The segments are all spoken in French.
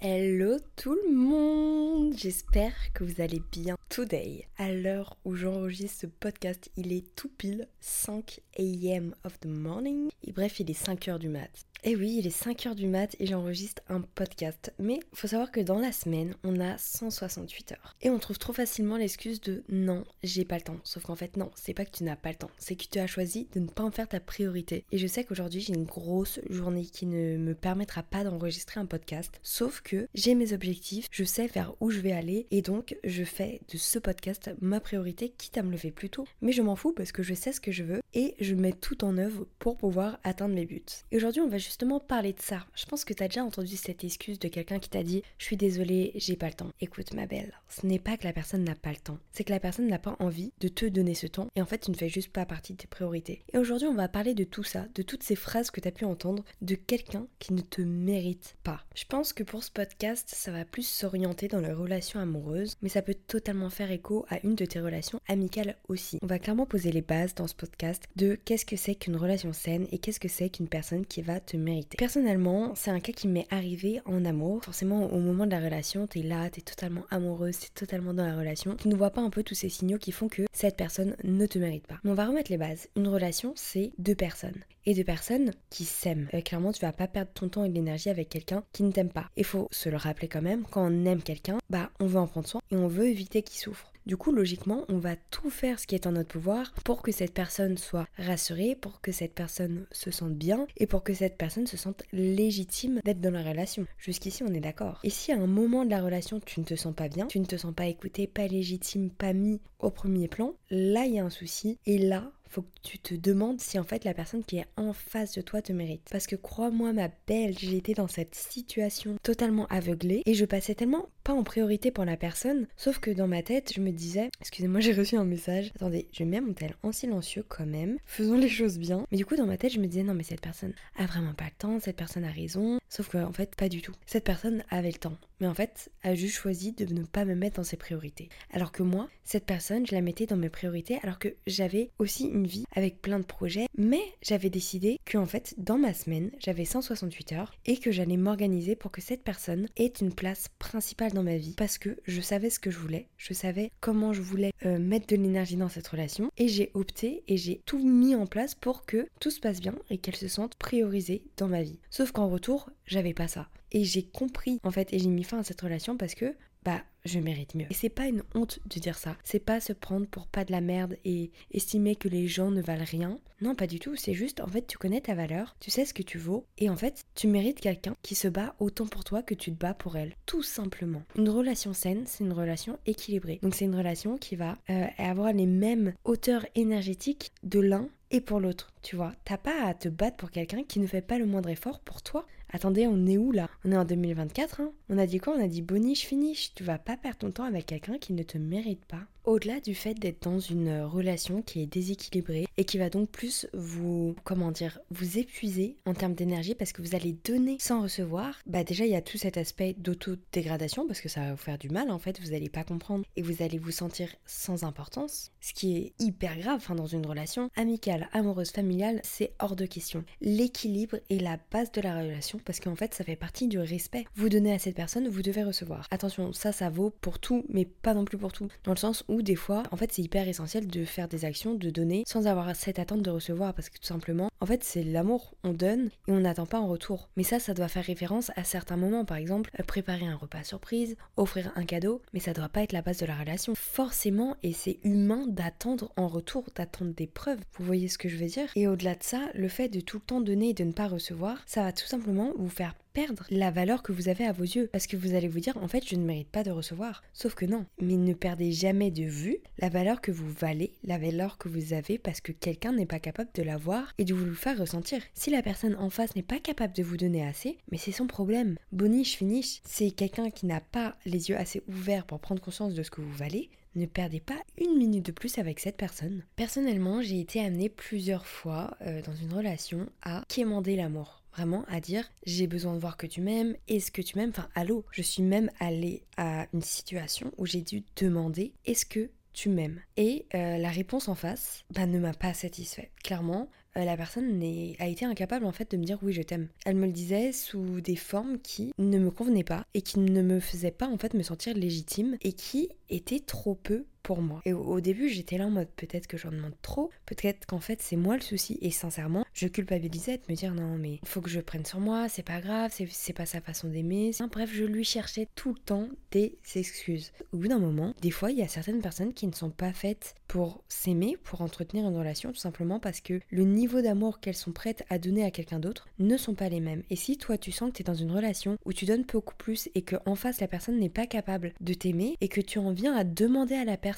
Hello tout le monde J'espère que vous allez bien today. À l'heure où j'enregistre ce podcast, il est tout pile 5 am of the morning. Et bref, il est 5 heures du mat. Et oui, il est 5h du mat et j'enregistre un podcast. Mais faut savoir que dans la semaine, on a 168 heures. Et on trouve trop facilement l'excuse de non, j'ai pas le temps. Sauf qu'en fait, non, c'est pas que tu n'as pas le temps. C'est que tu as choisi de ne pas en faire ta priorité. Et je sais qu'aujourd'hui, j'ai une grosse journée qui ne me permettra pas d'enregistrer un podcast. Sauf que j'ai mes objectifs, je sais vers où je vais aller. Et donc, je fais de ce podcast ma priorité, quitte à me lever plus tôt. Mais je m'en fous parce que je sais ce que je veux et je mets tout en œuvre pour pouvoir atteindre mes buts. Et aujourd'hui, on va justement parler de ça. Je pense que tu as déjà entendu cette excuse de quelqu'un qui t'a dit Je suis désolée, j'ai pas le temps. Écoute, ma belle, ce n'est pas que la personne n'a pas le temps, c'est que la personne n'a pas envie de te donner ce temps et en fait, tu ne fais juste pas partie de tes priorités. Et aujourd'hui, on va parler de tout ça, de toutes ces phrases que tu as pu entendre de quelqu'un qui ne te mérite pas. Je pense que pour ce podcast, ça va plus s'orienter dans les relations amoureuses, mais ça peut totalement faire écho à une de tes relations amicales aussi. On va clairement poser les bases dans ce podcast de qu'est-ce que c'est qu'une relation saine et qu'est-ce que c'est qu'une personne qui va te Personnellement, c'est un cas qui m'est arrivé en amour. Forcément, au moment de la relation, t'es là, t'es totalement amoureuse, t'es totalement dans la relation. Tu ne vois pas un peu tous ces signaux qui font que cette personne ne te mérite pas. Mais on va remettre les bases. Une relation, c'est deux personnes. Et deux personnes qui s'aiment. Euh, clairement, tu vas pas perdre ton temps et de l'énergie avec quelqu'un qui ne t'aime pas. Il faut se le rappeler quand même, quand on aime quelqu'un, bah on veut en prendre soin et on veut éviter qu'il souffre. Du coup, logiquement, on va tout faire ce qui est en notre pouvoir pour que cette personne soit rassurée, pour que cette personne se sente bien et pour que cette personne se sente légitime d'être dans la relation. Jusqu'ici, on est d'accord. Et si à un moment de la relation, tu ne te sens pas bien, tu ne te sens pas écouté, pas légitime, pas mis au premier plan, là, il y a un souci. Et là, faut que tu te demandes si en fait la personne qui est en face de toi te mérite. Parce que crois-moi ma belle, été dans cette situation totalement aveuglée et je passais tellement pas en priorité pour la personne, sauf que dans ma tête je me disais, excusez-moi j'ai reçu un message, attendez, je mets mon tel en silencieux quand même, faisons les choses bien. Mais du coup dans ma tête je me disais non mais cette personne a vraiment pas le temps, cette personne a raison, sauf que en fait pas du tout. Cette personne avait le temps, mais en fait a juste choisi de ne pas me mettre dans ses priorités. Alors que moi, cette personne je la mettais dans mes priorités alors que j'avais aussi une vie avec plein de projets, mais j'avais décidé que en fait dans ma semaine j'avais 168 heures et que j'allais m'organiser pour que cette personne ait une place principale dans ma vie parce que je savais ce que je voulais, je savais comment je voulais euh, mettre de l'énergie dans cette relation et j'ai opté et j'ai tout mis en place pour que tout se passe bien et qu'elle se sente priorisée dans ma vie. Sauf qu'en retour, j'avais pas ça. Et j'ai compris en fait et j'ai mis fin à cette relation parce que bah je mérite mieux. Et c'est pas une honte de dire ça. C'est pas se prendre pour pas de la merde et estimer que les gens ne valent rien. Non, pas du tout. C'est juste, en fait, tu connais ta valeur, tu sais ce que tu vaux, et en fait, tu mérites quelqu'un qui se bat autant pour toi que tu te bats pour elle. Tout simplement. Une relation saine, c'est une relation équilibrée. Donc c'est une relation qui va euh, avoir les mêmes hauteurs énergétiques de l'un et pour l'autre, tu vois. T'as pas à te battre pour quelqu'un qui ne fait pas le moindre effort pour toi. Attendez, on est où là? On est en 2024, hein On a dit quoi? On a dit boniche finish. Tu vas pas perdre ton temps avec quelqu'un qui ne te mérite pas. Au-delà du fait d'être dans une relation qui est déséquilibrée et qui va donc plus vous, comment dire, vous épuiser en termes d'énergie parce que vous allez donner sans recevoir, bah déjà il y a tout cet aspect d'auto-dégradation parce que ça va vous faire du mal en fait, vous n'allez pas comprendre et vous allez vous sentir sans importance, ce qui est hyper grave enfin, dans une relation amicale, amoureuse, familiale, c'est hors de question. L'équilibre est la base de la relation parce qu'en fait ça fait partie du respect. Vous donnez à cette personne, vous devez recevoir. Attention, ça ça vaut pour tout mais pas non plus pour tout, dans le sens où des fois, en fait, c'est hyper essentiel de faire des actions, de donner sans avoir cette attente de recevoir parce que tout simplement, en fait, c'est l'amour. On donne et on n'attend pas en retour. Mais ça, ça doit faire référence à certains moments. Par exemple, euh, préparer un repas surprise, offrir un cadeau, mais ça doit pas être la base de la relation. Forcément, et c'est humain d'attendre en retour, d'attendre des preuves. Vous voyez ce que je veux dire? Et au-delà de ça, le fait de tout le temps donner et de ne pas recevoir, ça va tout simplement vous faire perdre la valeur que vous avez à vos yeux. Parce que vous allez vous dire, en fait, je ne mérite pas de recevoir. Sauf que non. Mais ne perdez jamais de vue la valeur que vous valez, la valeur que vous avez parce que quelqu'un n'est pas capable de la voir et de vous le faire ressentir. Si la personne en face n'est pas capable de vous donner assez, mais c'est son problème. Boniche, finish, c'est quelqu'un qui n'a pas les yeux assez ouverts pour prendre conscience de ce que vous valez, ne perdez pas une minute de plus avec cette personne. Personnellement, j'ai été amenée plusieurs fois euh, dans une relation à quémander l'amour. Vraiment à dire j'ai besoin de voir que tu m'aimes, est-ce que tu m'aimes? Enfin, allô, je suis même allée à une situation où j'ai dû demander est-ce que tu m'aimes? Et euh, la réponse en face bah, ne m'a pas satisfait. Clairement, euh, la personne a été incapable en fait de me dire oui je t'aime. Elle me le disait sous des formes qui ne me convenaient pas et qui ne me faisaient pas en fait me sentir légitime et qui étaient trop peu moi. Et au, début, j'étais là en mode peut-être que j'en demande trop, peut-être qu'en fait c'est moi le souci. Et sincèrement, je culpabilisais de me dire non, mais faut que je prenne sur moi, c'est pas grave, c'est pas sa façon d'aimer. Bref, je lui cherchais tout le temps des excuses. Au bout d'un moment, des fois, il y a certaines personnes qui ne sont pas faites pour s'aimer, pour entretenir une relation, tout simplement parce que le niveau d'amour qu'elles sont prêtes à donner à quelqu'un d'autre ne sont pas les mêmes. Et si toi tu sens que tu es dans une relation où tu donnes beaucoup plus et que en face la personne n'est pas capable de t'aimer et que tu en viens à demander à la personne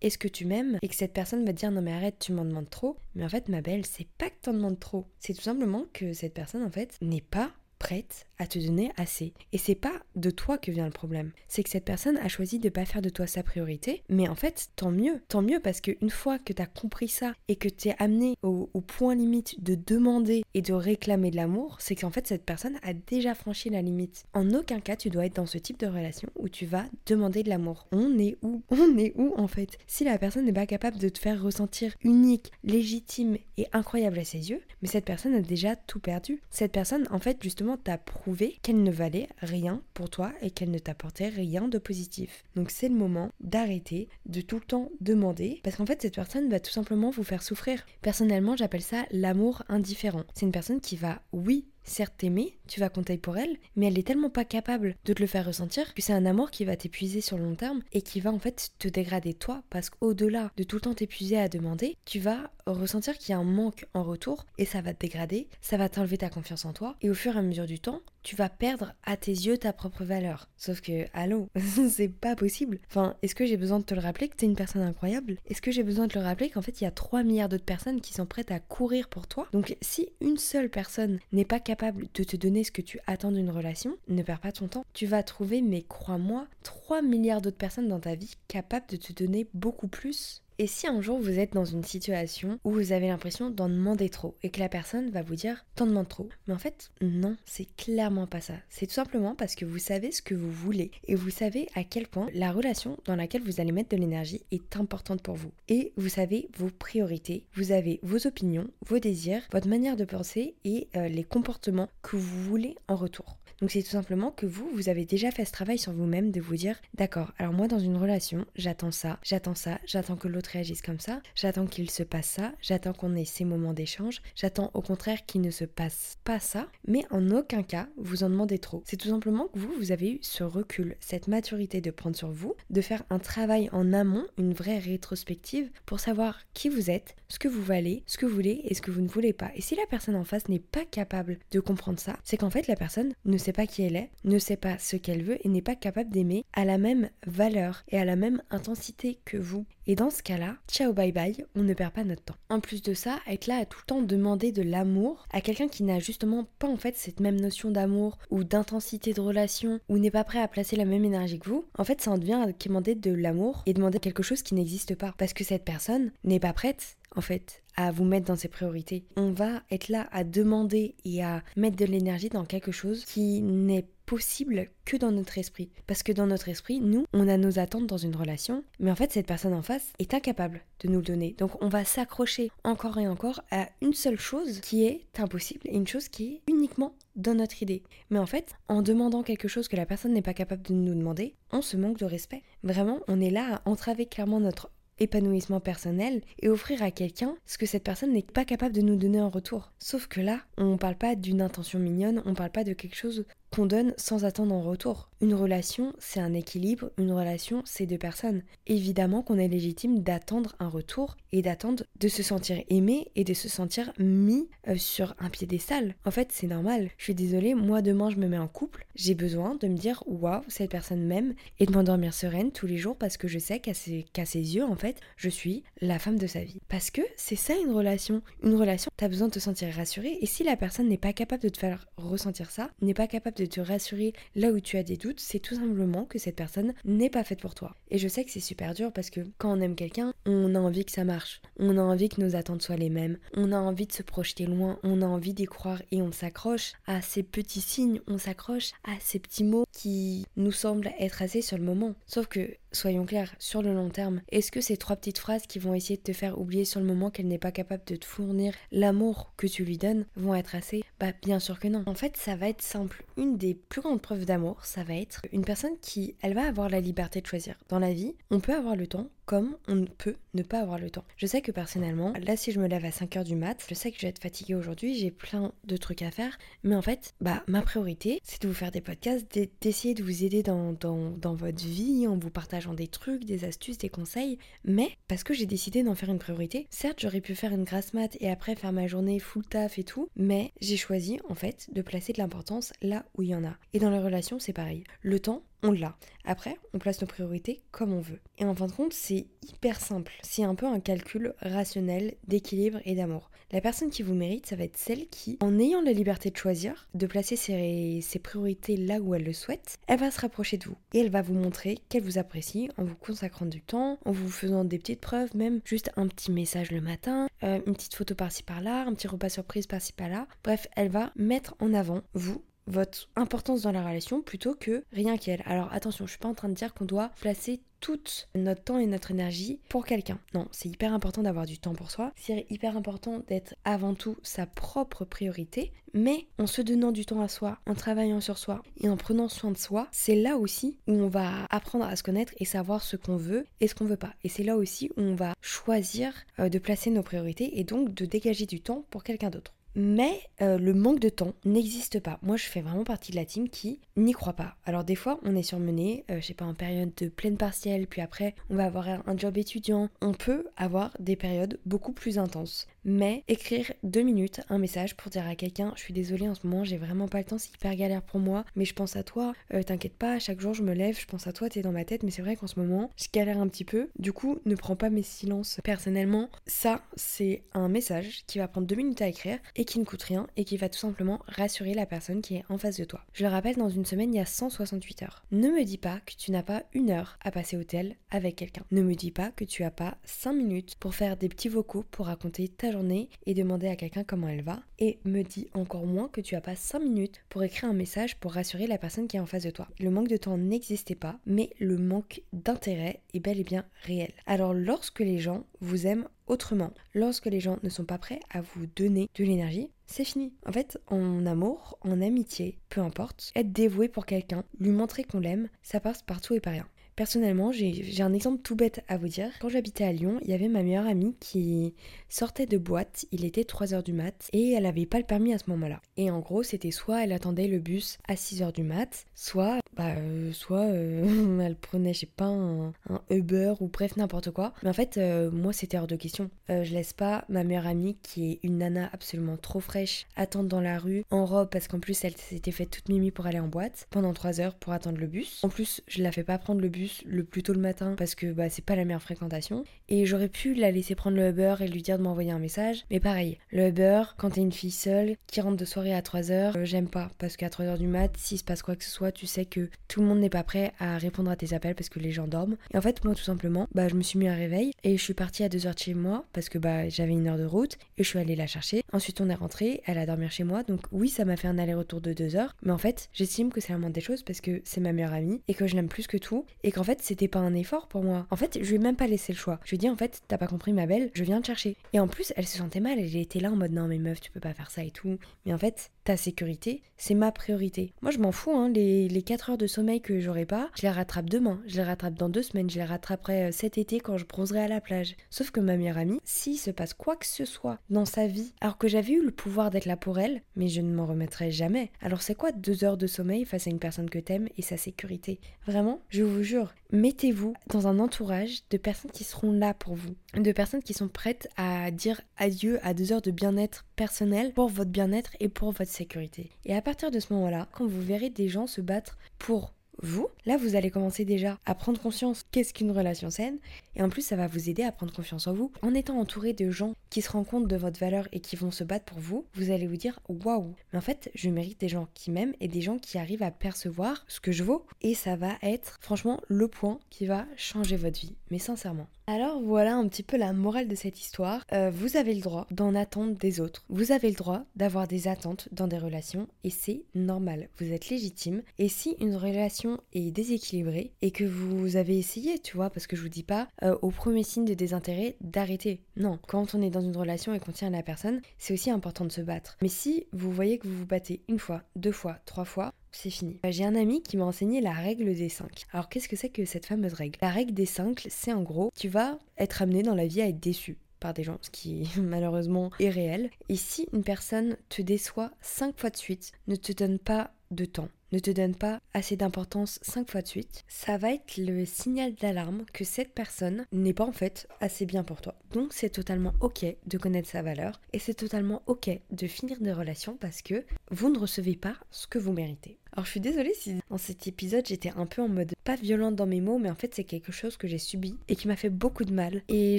est-ce que tu m'aimes? Et que cette personne va te dire non mais arrête tu m'en demandes trop. Mais en fait ma belle c'est pas que t'en demandes trop. C'est tout simplement que cette personne en fait n'est pas prête à te donner assez. Et c'est pas de toi que vient le problème. C'est que cette personne a choisi de pas faire de toi sa priorité. Mais en fait, tant mieux. Tant mieux parce qu'une fois que tu as compris ça et que tu es amené au, point limite de demander et de réclamer de l'amour, c'est qu'en fait, cette personne a déjà franchi la limite. En aucun cas, tu dois être dans ce type de relation où tu vas demander de l'amour. On est où? On est où en fait? Si la personne n'est pas capable de te faire ressentir unique, légitime et incroyable à ses yeux, mais cette personne a déjà tout perdu. Cette personne, en fait, justement, t'a prouvé qu'elle ne valait rien pour toi et qu'elle ne t'apportait rien de positif. Donc c'est le moment d'arrêter de tout le temps demander parce qu'en fait cette personne va tout simplement vous faire souffrir. Personnellement j'appelle ça l'amour indifférent. C'est une personne qui va oui certes t'aimer, tu vas compter pour elle, mais elle est tellement pas capable de te le faire ressentir que c'est un amour qui va t'épuiser sur le long terme et qui va en fait te dégrader toi parce qu'au-delà de tout le temps t'épuiser à demander, tu vas ressentir qu'il y a un manque en retour et ça va te dégrader, ça va t'enlever ta confiance en toi et au fur et à mesure du temps, tu vas perdre à tes yeux ta propre valeur. Sauf que, allô, c'est pas possible. Enfin, est-ce que j'ai besoin de te le rappeler que t'es une personne incroyable? Est-ce que j'ai besoin de te le rappeler qu'en fait il y a 3 milliards d'autres personnes qui sont prêtes à courir pour toi? Donc si une seule personne n'est pas capable de te donner ce que tu attends d'une relation, ne perds pas ton temps. Tu vas trouver, mais crois-moi, 3 milliards d'autres personnes dans ta vie capables de te donner beaucoup plus et si un jour vous êtes dans une situation où vous avez l'impression d'en demander trop et que la personne va vous dire t'en demandes trop, mais en fait non, c'est clairement pas ça. C'est tout simplement parce que vous savez ce que vous voulez et vous savez à quel point la relation dans laquelle vous allez mettre de l'énergie est importante pour vous. Et vous savez vos priorités, vous avez vos opinions, vos désirs, votre manière de penser et euh, les comportements que vous voulez en retour. Donc c'est tout simplement que vous, vous avez déjà fait ce travail sur vous-même de vous dire, d'accord, alors moi dans une relation, j'attends ça, j'attends ça, j'attends que l'autre réagisse comme ça, j'attends qu'il se passe ça, j'attends qu'on ait ces moments d'échange, j'attends au contraire qu'il ne se passe pas ça, mais en aucun cas vous en demandez trop. C'est tout simplement que vous, vous avez eu ce recul, cette maturité de prendre sur vous, de faire un travail en amont, une vraie rétrospective pour savoir qui vous êtes, ce que vous valez, ce que vous voulez et ce que vous ne voulez pas. Et si la personne en face n'est pas capable de comprendre ça, c'est qu'en fait la personne ne sait pas qui elle est, ne sait pas ce qu'elle veut et n'est pas capable d'aimer à la même valeur et à la même intensité que vous. Et dans ce cas-là, ciao bye bye, on ne perd pas notre temps. En plus de ça, être là à tout le temps demander de l'amour à quelqu'un qui n'a justement pas en fait cette même notion d'amour ou d'intensité de relation ou n'est pas prêt à placer la même énergie que vous, en fait ça en devient à demander de l'amour et demander quelque chose qui n'existe pas parce que cette personne n'est pas prête en fait à vous mettre dans ses priorités. On va être là à demander et à mettre de l'énergie dans quelque chose qui n'est possible que dans notre esprit. Parce que dans notre esprit, nous, on a nos attentes dans une relation, mais en fait, cette personne en face est incapable de nous le donner. Donc, on va s'accrocher encore et encore à une seule chose qui est impossible et une chose qui est uniquement dans notre idée. Mais en fait, en demandant quelque chose que la personne n'est pas capable de nous demander, on se manque de respect. Vraiment, on est là à entraver clairement notre épanouissement personnel et offrir à quelqu'un ce que cette personne n'est pas capable de nous donner en retour. Sauf que là, on ne parle pas d'une intention mignonne, on parle pas de quelque chose qu'on donne sans attendre en retour. Une relation, c'est un équilibre, une relation, c'est deux personnes. Évidemment qu'on est légitime d'attendre un retour et d'attendre de se sentir aimé et de se sentir mis euh, sur un piédestal. En fait, c'est normal. Je suis désolée, moi demain je me mets en couple, j'ai besoin de me dire waouh, cette personne m'aime et de m'endormir sereine tous les jours parce que je sais qu'à ses, ses yeux, en fait, je suis la femme de sa vie. Parce que c'est ça une relation. Une relation, t'as besoin de te sentir rassuré et si la personne n'est pas capable de te faire ressentir ça, n'est pas capable de te rassurer là où tu as des doutes, c'est tout simplement que cette personne n'est pas faite pour toi. Et je sais que c'est super dur parce que quand on aime quelqu'un, on a envie que ça marche, on a envie que nos attentes soient les mêmes, on a envie de se projeter loin, on a envie d'y croire et on s'accroche à ces petits signes, on s'accroche à ces petits mots qui nous semblent être assez sur le moment. Sauf que soyons clairs, sur le long terme, est-ce que ces trois petites phrases qui vont essayer de te faire oublier sur le moment qu'elle n'est pas capable de te fournir l'amour que tu lui donnes vont être assez? Bah bien sûr que non. En fait, ça va être simple. Une des plus grandes preuves d'amour, ça va être une personne qui, elle va avoir la liberté de choisir. Dans la vie, on peut avoir le temps comme on peut ne pas avoir le temps. Je sais que personnellement, là si je me lève à 5h du mat, je sais que je vais être fatiguée aujourd'hui, j'ai plein de trucs à faire, mais en fait, bah ma priorité, c'est de vous faire des podcasts, d'essayer de vous aider dans, dans, dans votre vie en vous partageant des trucs, des astuces, des conseils, mais parce que j'ai décidé d'en faire une priorité, certes j'aurais pu faire une grasse mat et après faire ma journée full taf et tout, mais j'ai choisi en fait de placer de l'importance là où il y en a. Et dans les relations, c'est pareil. Le temps, on l'a. Après, on place nos priorités comme on veut. Et en fin de compte, c'est hyper simple. C'est un peu un calcul rationnel d'équilibre et d'amour. La personne qui vous mérite, ça va être celle qui, en ayant la liberté de choisir, de placer ses, ses priorités là où elle le souhaite, elle va se rapprocher de vous. Et elle va vous montrer qu'elle vous apprécie en vous consacrant du temps, en vous faisant des petites preuves, même juste un petit message le matin, euh, une petite photo par-ci par-là, un petit repas surprise par-ci par-là. Bref, elle va mettre en avant vous votre importance dans la relation plutôt que rien qu'elle. Alors attention, je suis pas en train de dire qu'on doit placer tout notre temps et notre énergie pour quelqu'un. Non, c'est hyper important d'avoir du temps pour soi. C'est hyper important d'être avant tout sa propre priorité. Mais en se donnant du temps à soi, en travaillant sur soi et en prenant soin de soi, c'est là aussi où on va apprendre à se connaître et savoir ce qu'on veut et ce qu'on veut pas. Et c'est là aussi où on va choisir euh, de placer nos priorités et donc de dégager du temps pour quelqu'un d'autre. Mais euh, le manque de temps n'existe pas. Moi, je fais vraiment partie de la team qui n'y croit pas. Alors des fois, on est surmené, euh, je sais pas, en période de pleine partielle, puis après, on va avoir un job étudiant. On peut avoir des périodes beaucoup plus intenses. Mais écrire deux minutes un message pour dire à quelqu'un, je suis désolée en ce moment, j'ai vraiment pas le temps, c'est hyper galère pour moi, mais je pense à toi. Euh, t'inquiète pas, chaque jour je me lève, je pense à toi, t'es dans ma tête, mais c'est vrai qu'en ce moment, je galère un petit peu. Du coup, ne prends pas mes silences personnellement. Ça, c'est un message qui va prendre deux minutes à écrire qui ne coûte rien et qui va tout simplement rassurer la personne qui est en face de toi. Je le rappelle, dans une semaine, il y a 168 heures. Ne me dis pas que tu n'as pas une heure à passer au tel avec quelqu'un. Ne me dis pas que tu as pas 5 minutes pour faire des petits vocaux pour raconter ta journée et demander à quelqu'un comment elle va. Et me dis encore moins que tu as pas 5 minutes pour écrire un message pour rassurer la personne qui est en face de toi. Le manque de temps n'existait pas, mais le manque d'intérêt est bel et bien réel. Alors lorsque les gens vous aiment autrement. Lorsque les gens ne sont pas prêts à vous donner de l'énergie, c'est fini. En fait, en amour, en amitié, peu importe, être dévoué pour quelqu'un, lui montrer qu'on l'aime, ça passe partout et par rien. Personnellement, j'ai un exemple tout bête à vous dire. Quand j'habitais à Lyon, il y avait ma meilleure amie qui sortait de boîte, il était 3h du mat, et elle avait pas le permis à ce moment-là. Et en gros, c'était soit elle attendait le bus à 6h du mat, soit, bah, euh, soit euh, elle prenait, je sais pas, un, Uber ou bref, n'importe quoi. Mais en fait, euh, moi, c'était hors de question. je laisse pas ma meilleure amie, qui est une nana absolument trop fraîche, attendre dans la rue, en robe, parce qu'en plus, elle s'était faite toute mimi pour aller en boîte, pendant 3 heures pour attendre le bus. En plus, je la fais pas prendre le bus le plus tôt le matin parce que bah, c'est pas la meilleure fréquentation. Et j'aurais pu la laisser prendre le Uber et lui dire de m'envoyer un message. Mais pareil, le Uber, quand t'es une fille seule qui rentre de soirée à 3h, euh, j'aime pas. Parce qu'à 3h du mat, s'il se passe quoi que ce soit, tu sais que tout le monde n'est pas prêt à répondre à tes appels parce que les gens dorment. Et en fait, moi tout simplement, bah, je me suis mis un réveil et je suis partie à 2h de chez moi parce que bah, j'avais une heure de route et je suis allée la chercher. Ensuite, on est rentré, elle a dormi chez moi. Donc oui, ça m'a fait un aller-retour de 2 heures. Mais en fait, j'estime que c'est la moindre des choses parce que c'est ma meilleure amie et que je l'aime plus que tout qu'en fait, c'était pas un effort pour moi. En fait, je lui ai même pas laissé le choix. Je lui ai dit en fait, t'as pas compris ma belle, je viens te chercher. Et en plus, elle se sentait mal, elle était là en mode non mais meuf, tu peux pas faire ça et tout. Mais en fait, ta sécurité, c'est ma priorité. Moi, je m'en fous, hein, les, les 4 heures de sommeil que j'aurai pas, je les rattrape demain, je les rattrape dans deux semaines, je les rattraperai euh, cet été quand je bronzerai à la plage. Sauf que ma meilleure amie, s'il se passe quoi que ce soit dans sa vie, alors que j'avais eu le pouvoir d'être là pour elle, mais je ne m'en remettrai jamais. Alors c'est quoi deux heures de sommeil face à une personne que t'aimes et sa sécurité? Vraiment, je vous jure, mettez-vous dans un entourage de personnes qui seront là pour vous, de personnes qui sont prêtes à dire adieu à deux heures de bien-être personnel pour votre bien-être et pour votre sécurité. Et à partir de ce moment-là, quand vous verrez des gens se battre pour vous, là vous allez commencer déjà à prendre conscience qu'est-ce qu'une relation saine et en plus ça va vous aider à prendre confiance en vous. En étant entouré de gens qui se rendent compte de votre valeur et qui vont se battre pour vous, vous allez vous dire waouh, mais en fait je mérite des gens qui m'aiment et des gens qui arrivent à percevoir ce que je vaux et ça va être franchement le point qui va changer votre vie, mais sincèrement. Alors voilà un petit peu la morale de cette histoire. Euh, vous avez le droit d'en attendre des autres. Vous avez le droit d'avoir des attentes dans des relations et c'est normal. Vous êtes légitime. Et si une relation est déséquilibrée et que vous avez essayé, tu vois, parce que je vous dis pas euh, au premier signe de désintérêt d'arrêter. Non, quand on est dans une relation et qu'on tient à la personne, c'est aussi important de se battre. Mais si vous voyez que vous vous battez une fois, deux fois, trois fois, c'est fini. Euh, j'ai un ami qui m'a enseigné la règle des 5. Alors qu'est-ce que c'est que cette fameuse règle? La règle des 5, c'est en gros, tu vas être amené dans la vie à être déçu par des gens, ce qui malheureusement est réel. Et si une personne te déçoit 5 fois de suite, ne te donne pas de temps, ne te donne pas assez d'importance 5 fois de suite, ça va être le signal d'alarme que cette personne n'est pas en fait assez bien pour toi. Donc c'est totalement ok de connaître sa valeur et c'est totalement ok de finir des relations parce que vous ne recevez pas ce que vous méritez. Alors je suis désolée si dans cet épisode j'étais un peu en mode pas violente dans mes mots mais en fait c'est quelque chose que j'ai subi et qui m'a fait beaucoup de mal et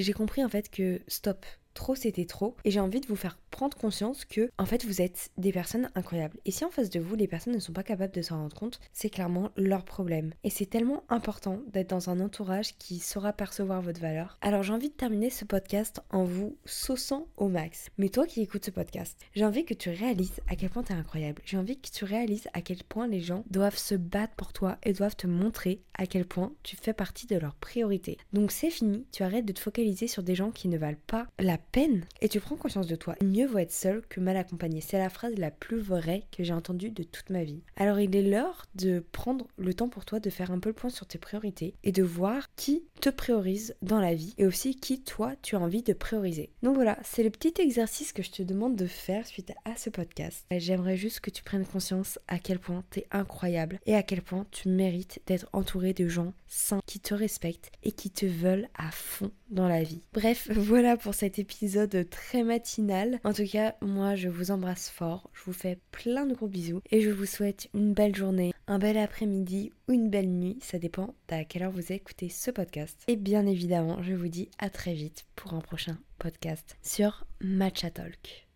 j'ai compris en fait que stop, trop c'était trop. Et j'ai envie de vous faire prendre conscience que en fait vous êtes des personnes incroyables. Et si en face de vous les personnes ne sont pas capables de s'en rendre compte c'est clairement leur problème. Et c'est tellement important d'être dans un entourage qui saura percevoir votre valeur. Alors j'ai envie de terminer ce podcast en vous sauçant au max. Mais toi qui écoutes ce podcast j'ai envie que tu réalises à quel point tu es incroyable. J'ai envie que tu réalises à quel point les gens doivent se battre pour toi et doivent te montrer à quel point tu fais partie de leur priorité donc c'est fini. Tu arrêtes de te focaliser sur des gens qui ne valent pas la peine et tu prends conscience de toi. Mieux vaut être seul que mal accompagné. C'est la phrase la plus vraie que j'ai entendue de toute ma vie. Alors il est l'heure de prendre le temps pour toi de faire un peu le point sur tes priorités et de voir qui te priorise dans la vie et aussi qui toi tu as envie de prioriser. Donc voilà, c'est le petit exercice que je te demande de faire suite à ce podcast. J'aimerais juste que tu prennes conscience à quel point tu es incroyable et à quel point tu mérites d'être entouré de gens sains qui te respectent et qui te veulent à fond dans la vie. Bref, voilà pour cet très matinal. En tout cas, moi je vous embrasse fort, je vous fais plein de gros bisous et je vous souhaite une belle journée, un bel après-midi ou une belle nuit, ça dépend à quelle heure vous écoutez ce podcast. Et bien évidemment, je vous dis à très vite pour un prochain podcast sur Matcha Talk.